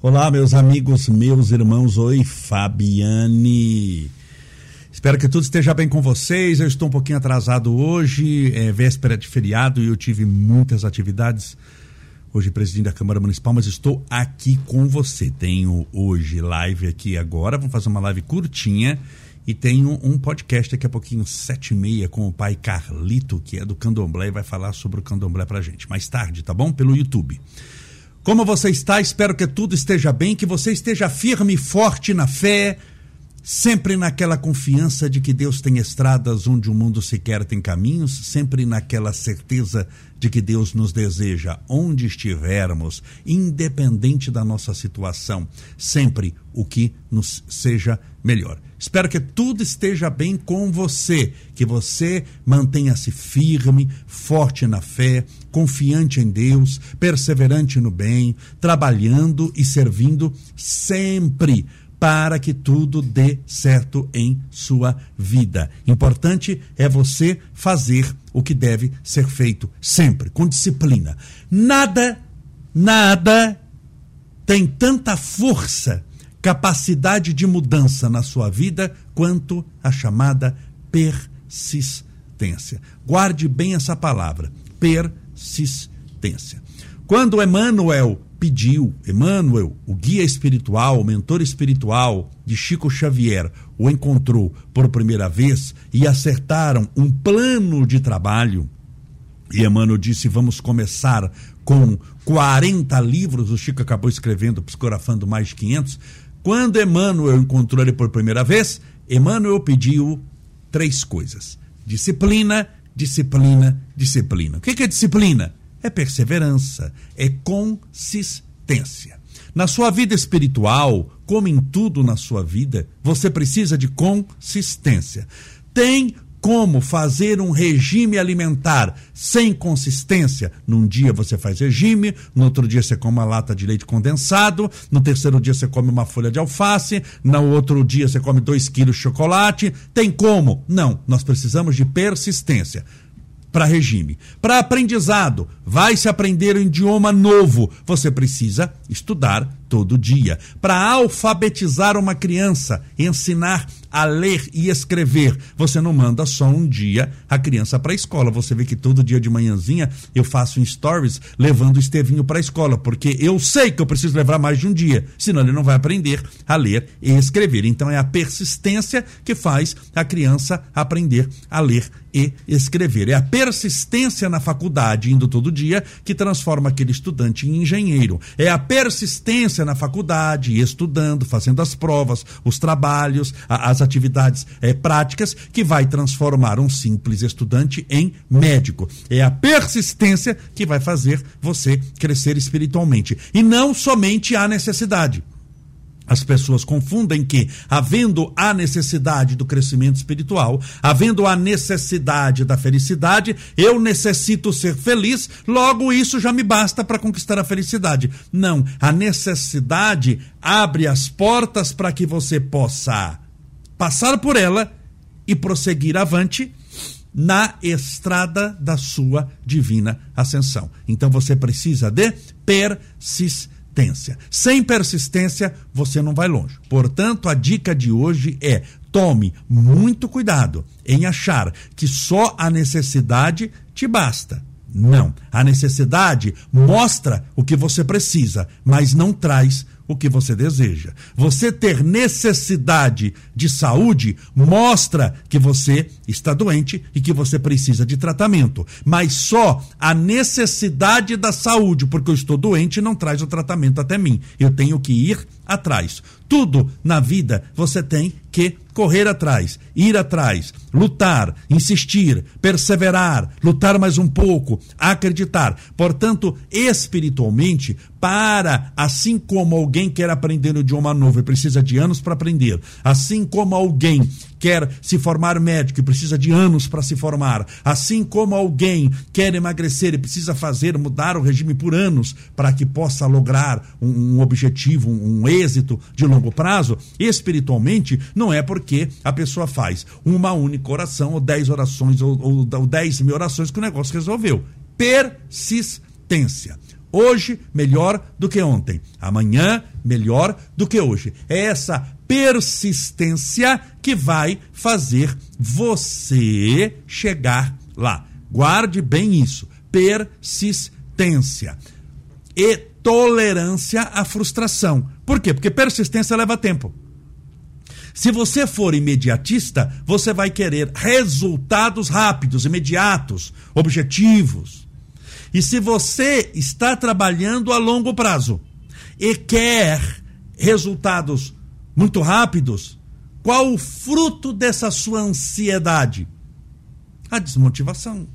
Olá, meus amigos, meus irmãos. Oi, Fabiane. Espero que tudo esteja bem com vocês. Eu estou um pouquinho atrasado hoje, é véspera de feriado e eu tive muitas atividades. Hoje, presidente da Câmara Municipal, mas estou aqui com você. Tenho hoje live aqui agora, vamos fazer uma live curtinha e tenho um podcast daqui a pouquinho, sete e meia, com o pai Carlito, que é do Candomblé e vai falar sobre o Candomblé pra gente. Mais tarde, tá bom? Pelo YouTube. Como você está? Espero que tudo esteja bem, que você esteja firme e forte na fé, sempre naquela confiança de que Deus tem estradas onde o mundo sequer tem caminhos, sempre naquela certeza de que Deus nos deseja onde estivermos, independente da nossa situação, sempre o que nos seja melhor. Espero que tudo esteja bem com você, que você mantenha-se firme, forte na fé, confiante em Deus, perseverante no bem, trabalhando e servindo sempre para que tudo dê certo em sua vida. Importante é você fazer o que deve ser feito sempre, com disciplina. Nada, nada tem tanta força, capacidade de mudança na sua vida quanto a chamada persistência. Guarde bem essa palavra, persistência. Quando Emmanuel pediu, Emmanuel, o guia espiritual, o mentor espiritual de Chico Xavier, o encontrou por primeira vez e acertaram um plano de trabalho. E Emmanuel disse: Vamos começar com 40 livros. O Chico acabou escrevendo, psicografando mais de 500. Quando Emmanuel encontrou ele por primeira vez, Emmanuel pediu três coisas: disciplina, disciplina, disciplina. O que é disciplina? É perseverança, é consistência. Na sua vida espiritual, como em tudo na sua vida, você precisa de consistência. Tem como fazer um regime alimentar sem consistência. Num dia você faz regime, no outro dia você come uma lata de leite condensado, no terceiro dia você come uma folha de alface, no outro dia você come dois quilos de chocolate. Tem como? Não, nós precisamos de persistência para regime. Para aprendizado, vai se aprender um idioma novo. Você precisa estudar todo dia. Para alfabetizar uma criança, ensinar a ler e escrever. Você não manda só um dia a criança para a escola. Você vê que todo dia de manhãzinha eu faço um stories levando o Estevinho para a escola, porque eu sei que eu preciso levar mais de um dia, senão ele não vai aprender a ler e escrever. Então é a persistência que faz a criança aprender a ler e escrever. É a persistência na faculdade, indo todo dia, que transforma aquele estudante em engenheiro. É a persistência na faculdade, estudando, fazendo as provas, os trabalhos, as as atividades é, práticas que vai transformar um simples estudante em médico. É a persistência que vai fazer você crescer espiritualmente. E não somente a necessidade. As pessoas confundem que, havendo a necessidade do crescimento espiritual, havendo a necessidade da felicidade, eu necessito ser feliz, logo isso já me basta para conquistar a felicidade. Não, a necessidade abre as portas para que você possa passar por ela e prosseguir avante na estrada da sua divina ascensão. Então você precisa de persistência. Sem persistência, você não vai longe. Portanto, a dica de hoje é: tome muito cuidado em achar que só a necessidade te basta. Não. A necessidade mostra o que você precisa, mas não traz o que você deseja. Você ter necessidade de saúde mostra que você está doente e que você precisa de tratamento. Mas só a necessidade da saúde, porque eu estou doente, não traz o tratamento até mim. Eu tenho que ir atrás. Tudo na vida você tem que correr atrás, ir atrás, lutar, insistir, perseverar, lutar mais um pouco, acreditar. Portanto, espiritualmente, para, assim como alguém quer aprender um idioma novo e precisa de anos para aprender, assim como alguém quer se formar médico e precisa de anos para se formar, assim como alguém quer emagrecer e precisa fazer, mudar o regime por anos para que possa lograr um, um objetivo, um, um êxito de longo prazo, espiritualmente, não é porque a pessoa faz uma única oração, ou dez orações, ou, ou, ou dez mil orações que o negócio resolveu. Persistência. Hoje, melhor do que ontem. Amanhã, melhor do que hoje. É essa persistência que vai fazer você chegar lá. Guarde bem isso. Persistência. E tolerância à frustração. Por quê? Porque persistência leva tempo. Se você for imediatista, você vai querer resultados rápidos, imediatos, objetivos. E se você está trabalhando a longo prazo e quer resultados muito rápidos, qual o fruto dessa sua ansiedade? A desmotivação,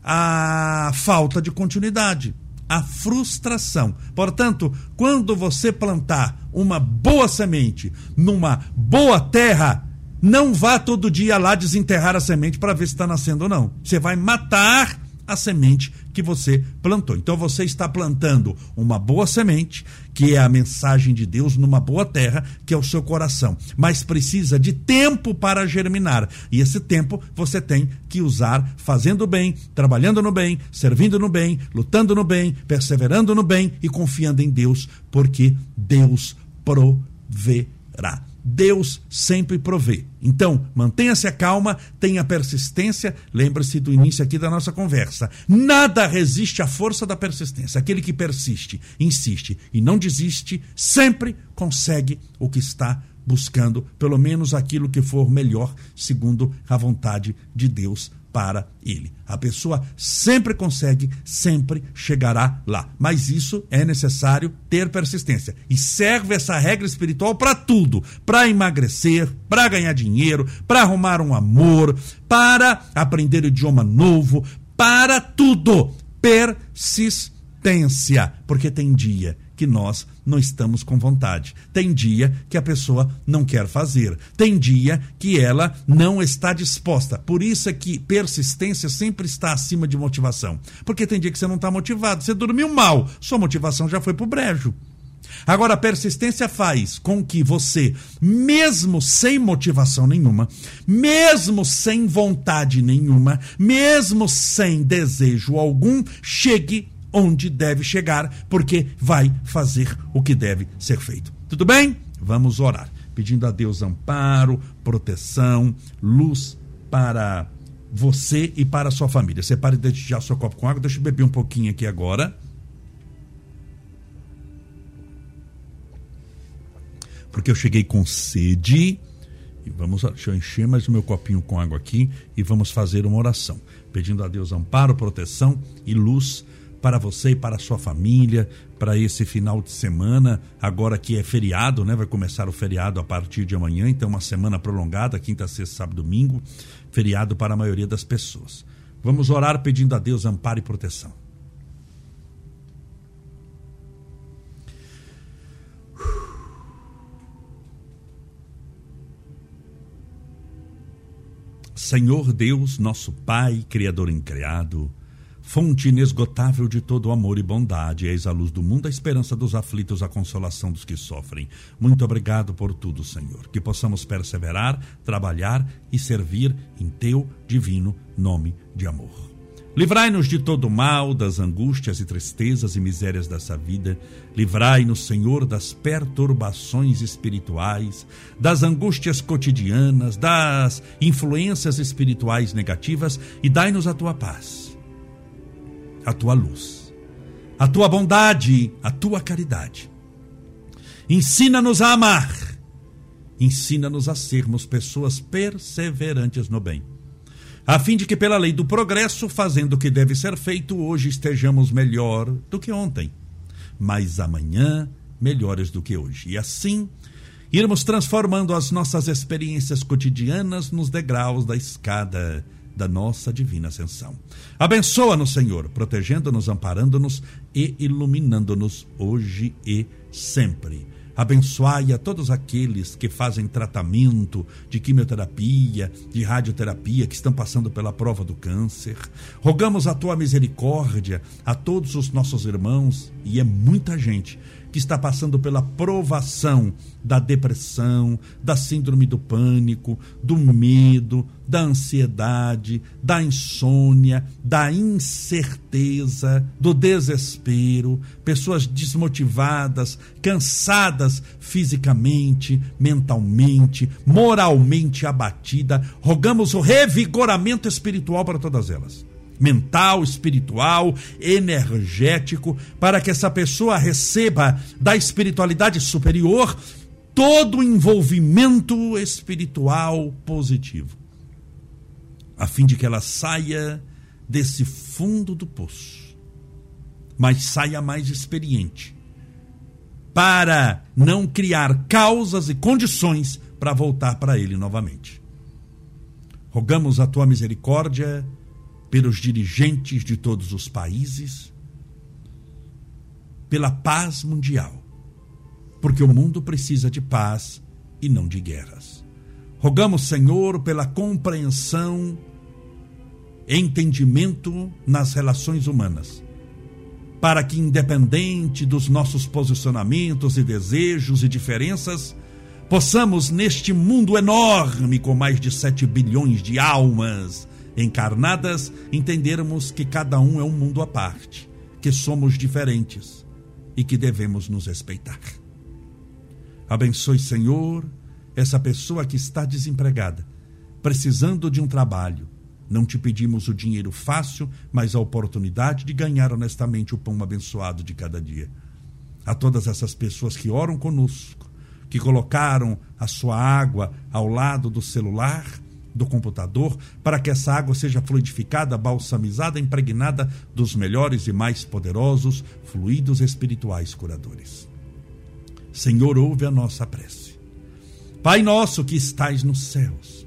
a falta de continuidade, a frustração. Portanto, quando você plantar uma boa semente numa boa terra, não vá todo dia lá desenterrar a semente para ver se está nascendo ou não. Você vai matar a semente que você plantou. Então você está plantando uma boa semente, que é a mensagem de Deus numa boa terra, que é o seu coração. Mas precisa de tempo para germinar. E esse tempo você tem que usar fazendo bem, trabalhando no bem, servindo no bem, lutando no bem, perseverando no bem e confiando em Deus, porque Deus proverá. Deus sempre provê. Então, mantenha-se calma, tenha persistência. Lembre-se do início aqui da nossa conversa. Nada resiste à força da persistência. Aquele que persiste, insiste e não desiste, sempre consegue o que está buscando, pelo menos aquilo que for melhor, segundo a vontade de Deus para ele. A pessoa sempre consegue, sempre chegará lá. Mas isso é necessário ter persistência. E serve essa regra espiritual para tudo: para emagrecer, para ganhar dinheiro, para arrumar um amor, para aprender idioma novo, para tudo. Persistência. Porque tem dia que nós não estamos com vontade. Tem dia que a pessoa não quer fazer. Tem dia que ela não está disposta. Por isso é que persistência sempre está acima de motivação. Porque tem dia que você não está motivado, você dormiu mal, sua motivação já foi pro brejo. Agora, a persistência faz com que você, mesmo sem motivação nenhuma, mesmo sem vontade nenhuma, mesmo sem desejo algum, chegue onde deve chegar, porque vai fazer o que deve ser feito. Tudo bem? Vamos orar, pedindo a Deus amparo, proteção, luz para você e para a sua família. Separe desde já seu copo com água, deixa eu beber um pouquinho aqui agora. Porque eu cheguei com sede. E vamos, deixa eu encher mais o meu copinho com água aqui e vamos fazer uma oração, pedindo a Deus amparo, proteção e luz para você e para a sua família, para esse final de semana, agora que é feriado, né? Vai começar o feriado a partir de amanhã, então uma semana prolongada, quinta, sexta, sábado, domingo, feriado para a maioria das pessoas. Vamos orar pedindo a Deus amparo e proteção. Senhor Deus, nosso Pai, Criador increado, Fonte inesgotável de todo amor e bondade, és a luz do mundo, a esperança dos aflitos, a consolação dos que sofrem. Muito obrigado por tudo, Senhor. Que possamos perseverar, trabalhar e servir em teu divino nome de amor. Livrai-nos de todo mal, das angústias e tristezas e misérias dessa vida. Livrai-nos, Senhor, das perturbações espirituais, das angústias cotidianas, das influências espirituais negativas e dai-nos a tua paz a tua luz, a tua bondade, a tua caridade. Ensina-nos a amar, ensina-nos a sermos pessoas perseverantes no bem, a fim de que, pela lei do progresso, fazendo o que deve ser feito, hoje estejamos melhor do que ontem, mas amanhã melhores do que hoje. E assim, irmos transformando as nossas experiências cotidianas nos degraus da escada da nossa divina ascensão. Abençoa-nos, Senhor, protegendo-nos, amparando-nos e iluminando-nos hoje e sempre. Abençoai a todos aqueles que fazem tratamento de quimioterapia, de radioterapia, que estão passando pela prova do câncer. Rogamos a tua misericórdia a todos os nossos irmãos, e é muita gente que está passando pela provação da depressão, da síndrome do pânico, do medo, da ansiedade, da insônia, da incerteza, do desespero, pessoas desmotivadas, cansadas fisicamente, mentalmente, moralmente abatida, rogamos o revigoramento espiritual para todas elas. Mental, espiritual, energético, para que essa pessoa receba da espiritualidade superior todo o envolvimento espiritual positivo, a fim de que ela saia desse fundo do poço, mas saia mais experiente, para não criar causas e condições para voltar para ele novamente. Rogamos a tua misericórdia pelos dirigentes de todos os países, pela paz mundial, porque o mundo precisa de paz e não de guerras. Rogamos, Senhor, pela compreensão, entendimento nas relações humanas, para que, independente dos nossos posicionamentos e desejos e diferenças, possamos, neste mundo enorme, com mais de 7 bilhões de almas, encarnadas, entendermos que cada um é um mundo à parte, que somos diferentes e que devemos nos respeitar. Abençoe, Senhor, essa pessoa que está desempregada, precisando de um trabalho. Não te pedimos o dinheiro fácil, mas a oportunidade de ganhar honestamente o pão abençoado de cada dia. A todas essas pessoas que oram conosco, que colocaram a sua água ao lado do celular, do computador para que essa água seja fluidificada, balsamizada, impregnada dos melhores e mais poderosos fluidos espirituais curadores. Senhor, ouve a nossa prece. Pai nosso que estais nos céus,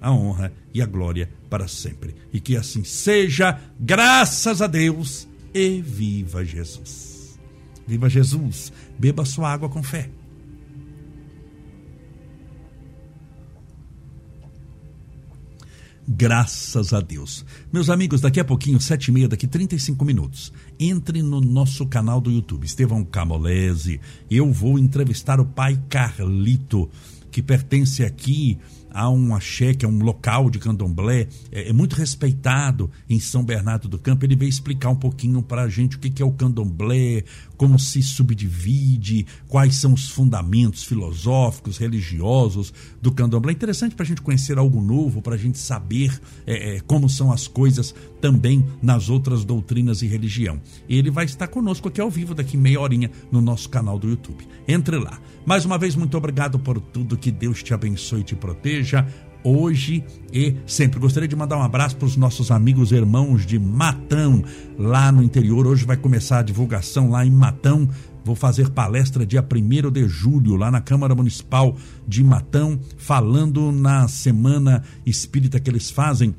a honra e a glória para sempre. E que assim seja, graças a Deus, e viva Jesus. Viva Jesus! Beba sua água com fé. Graças a Deus. Meus amigos, daqui a pouquinho, sete e meia, daqui 35 minutos, entre no nosso canal do YouTube, Estevão Camolese. Eu vou entrevistar o pai Carlito, que pertence aqui a um axé, que é um local de candomblé, é, é, muito respeitado em São Bernardo do Campo. Ele veio explicar um pouquinho para a gente o que, que é o candomblé, como se subdivide, quais são os fundamentos filosóficos, religiosos do candomblé. Interessante para a gente conhecer algo novo, para a gente saber é, é, como são as coisas também nas outras doutrinas e religião. Ele vai estar conosco aqui ao vivo daqui meia horinha no nosso canal do YouTube. Entre lá. Mais uma vez, muito obrigado por tudo. Que Deus te abençoe e te proteja hoje e sempre. Gostaria de mandar um abraço para os nossos amigos irmãos de Matão, lá no interior. Hoje vai começar a divulgação lá em Matão. Vou fazer palestra dia 1 de julho, lá na Câmara Municipal de Matão, falando na Semana Espírita que eles fazem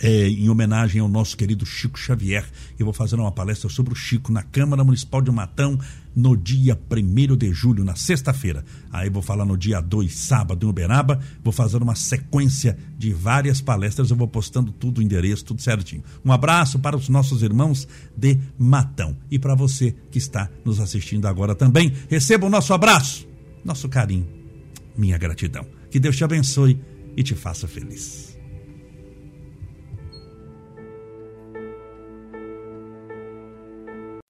é, em homenagem ao nosso querido Chico Xavier. Eu vou fazer uma palestra sobre o Chico na Câmara Municipal de Matão no dia 1 de julho, na sexta-feira. Aí vou falar no dia 2, sábado, em Uberaba. Vou fazer uma sequência de várias palestras. Eu vou postando tudo, o endereço, tudo certinho. Um abraço para os nossos irmãos de Matão. E para você que está nos assistindo agora também, receba o nosso abraço, nosso carinho, minha gratidão. Que Deus te abençoe e te faça feliz.